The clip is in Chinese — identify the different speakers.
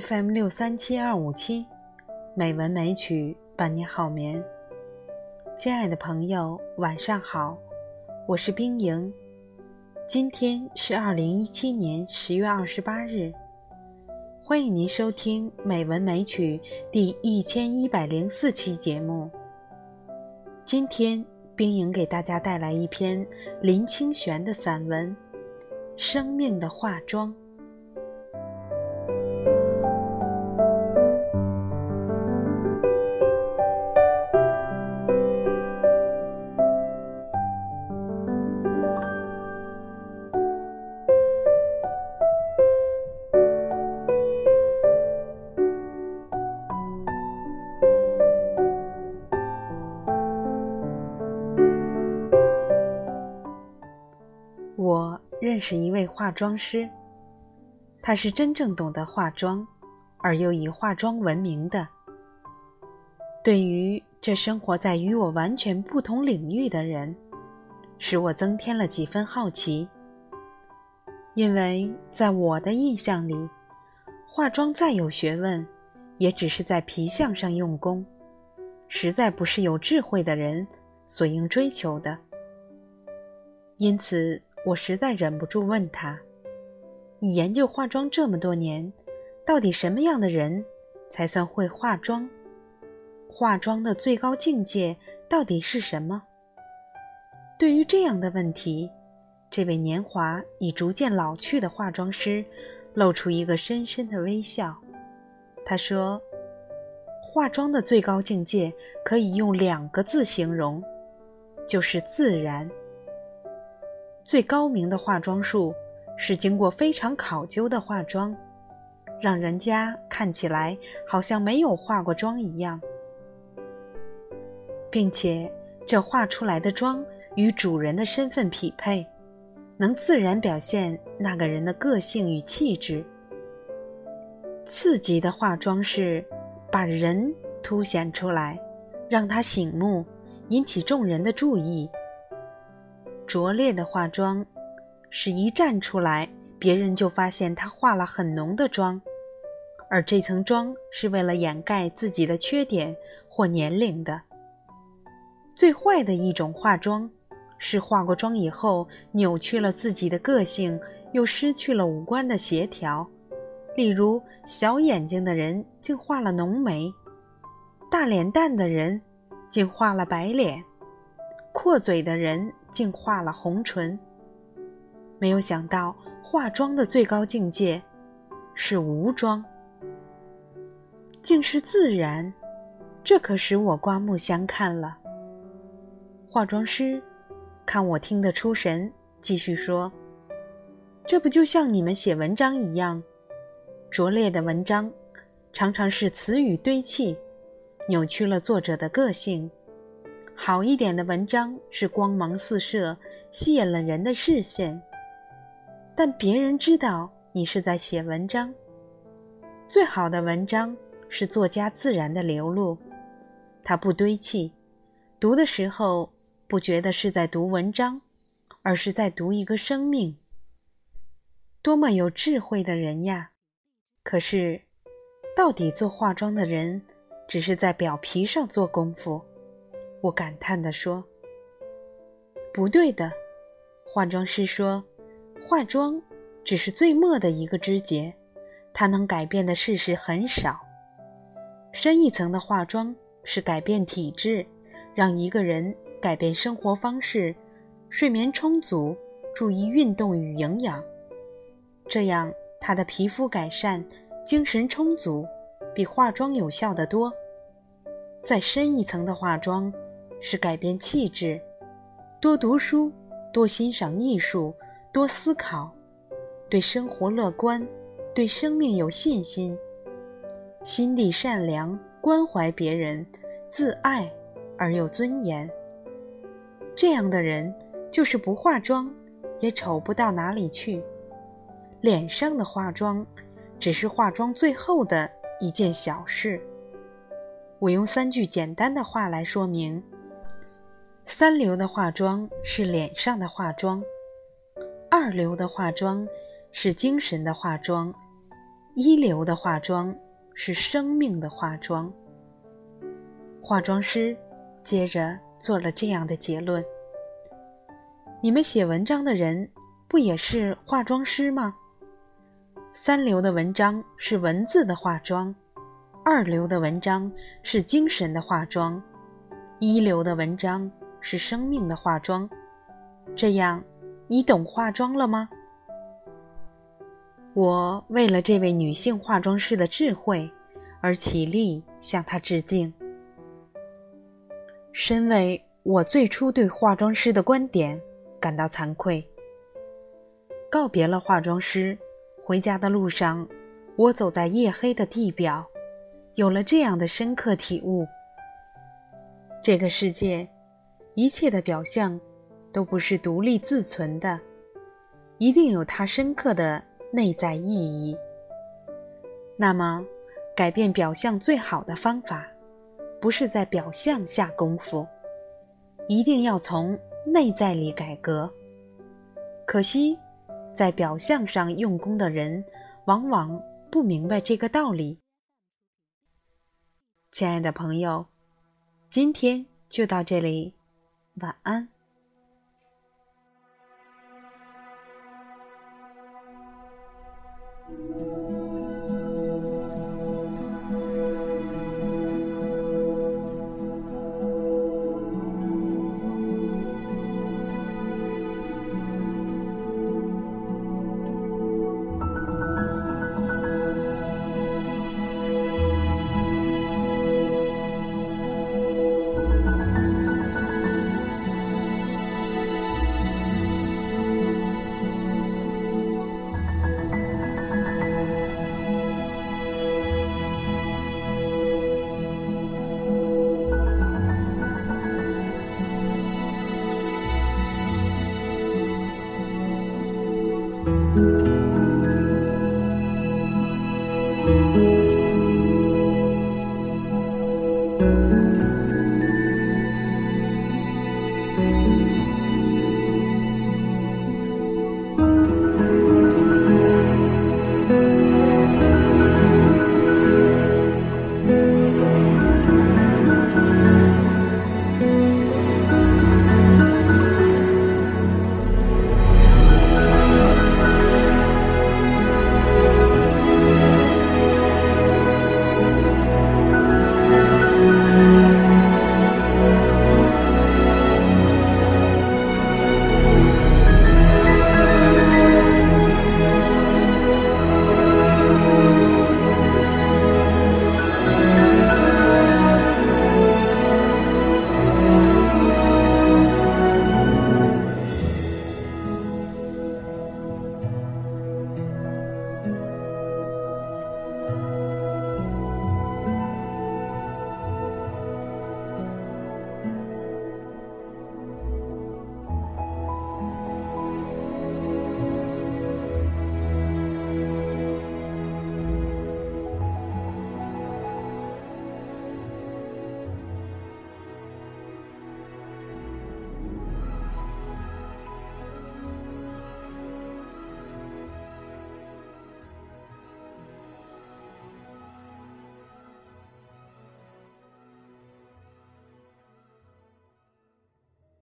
Speaker 1: FM 六三七二五七，美文美曲伴你好眠。亲爱的朋友，晚上好，我是冰莹。今天是二零一七年十月二十八日，欢迎您收听《美文美曲》第一千一百零四期节目。今天，冰莹给大家带来一篇林清玄的散文《生命的化妆》。是一位化妆师，他是真正懂得化妆，而又以化妆闻名的。对于这生活在与我完全不同领域的人，使我增添了几分好奇。因为在我的印象里，化妆再有学问，也只是在皮相上用功，实在不是有智慧的人所应追求的。因此。我实在忍不住问他：“你研究化妆这么多年，到底什么样的人才算会化妆？化妆的最高境界到底是什么？”对于这样的问题，这位年华已逐渐老去的化妆师露出一个深深的微笑。他说：“化妆的最高境界可以用两个字形容，就是自然。”最高明的化妆术是经过非常考究的化妆，让人家看起来好像没有化过妆一样，并且这化出来的妆与主人的身份匹配，能自然表现那个人的个性与气质。次级的化妆是把人凸显出来，让他醒目，引起众人的注意。拙劣的化妆，是一站出来，别人就发现他化了很浓的妆，而这层妆是为了掩盖自己的缺点或年龄的。最坏的一种化妆，是化过妆以后扭曲了自己的个性，又失去了五官的协调。例如，小眼睛的人竟画了浓眉，大脸蛋的人竟画了白脸，阔嘴的人。竟画了红唇。没有想到，化妆的最高境界是无妆，竟是自然，这可使我刮目相看了。化妆师看我听得出神，继续说：“这不就像你们写文章一样，拙劣的文章常常是词语堆砌，扭曲了作者的个性。”好一点的文章是光芒四射，吸引了人的视线，但别人知道你是在写文章。最好的文章是作家自然的流露，它不堆砌，读的时候不觉得是在读文章，而是在读一个生命。多么有智慧的人呀！可是，到底做化妆的人，只是在表皮上做功夫。我感叹地说：“不对的。”化妆师说：“化妆只是最末的一个枝节，它能改变的事实很少。深一层的化妆是改变体质，让一个人改变生活方式，睡眠充足，注意运动与营养，这样他的皮肤改善，精神充足，比化妆有效得多。再深一层的化妆。”是改变气质，多读书，多欣赏艺术，多思考，对生活乐观，对生命有信心，心地善良，关怀别人，自爱而又尊严。这样的人，就是不化妆，也丑不到哪里去。脸上的化妆，只是化妆最后的一件小事。我用三句简单的话来说明。三流的化妆是脸上的化妆，二流的化妆是精神的化妆，一流的化妆是生命的化妆。化妆师接着做了这样的结论：你们写文章的人不也是化妆师吗？三流的文章是文字的化妆，二流的文章是精神的化妆，一流的文章是生命的化妆。这样，你懂化妆了吗？我为了这位女性化妆师的智慧而起立向她致敬。身为我最初对化妆师的观点感到惭愧，告别了化妆师。回家的路上，我走在夜黑的地表，有了这样的深刻体悟：这个世界，一切的表象都不是独立自存的，一定有它深刻的内在意义。那么，改变表象最好的方法，不是在表象下功夫，一定要从内在里改革。可惜。在表象上用功的人，往往不明白这个道理。亲爱的朋友，今天就到这里，晚安。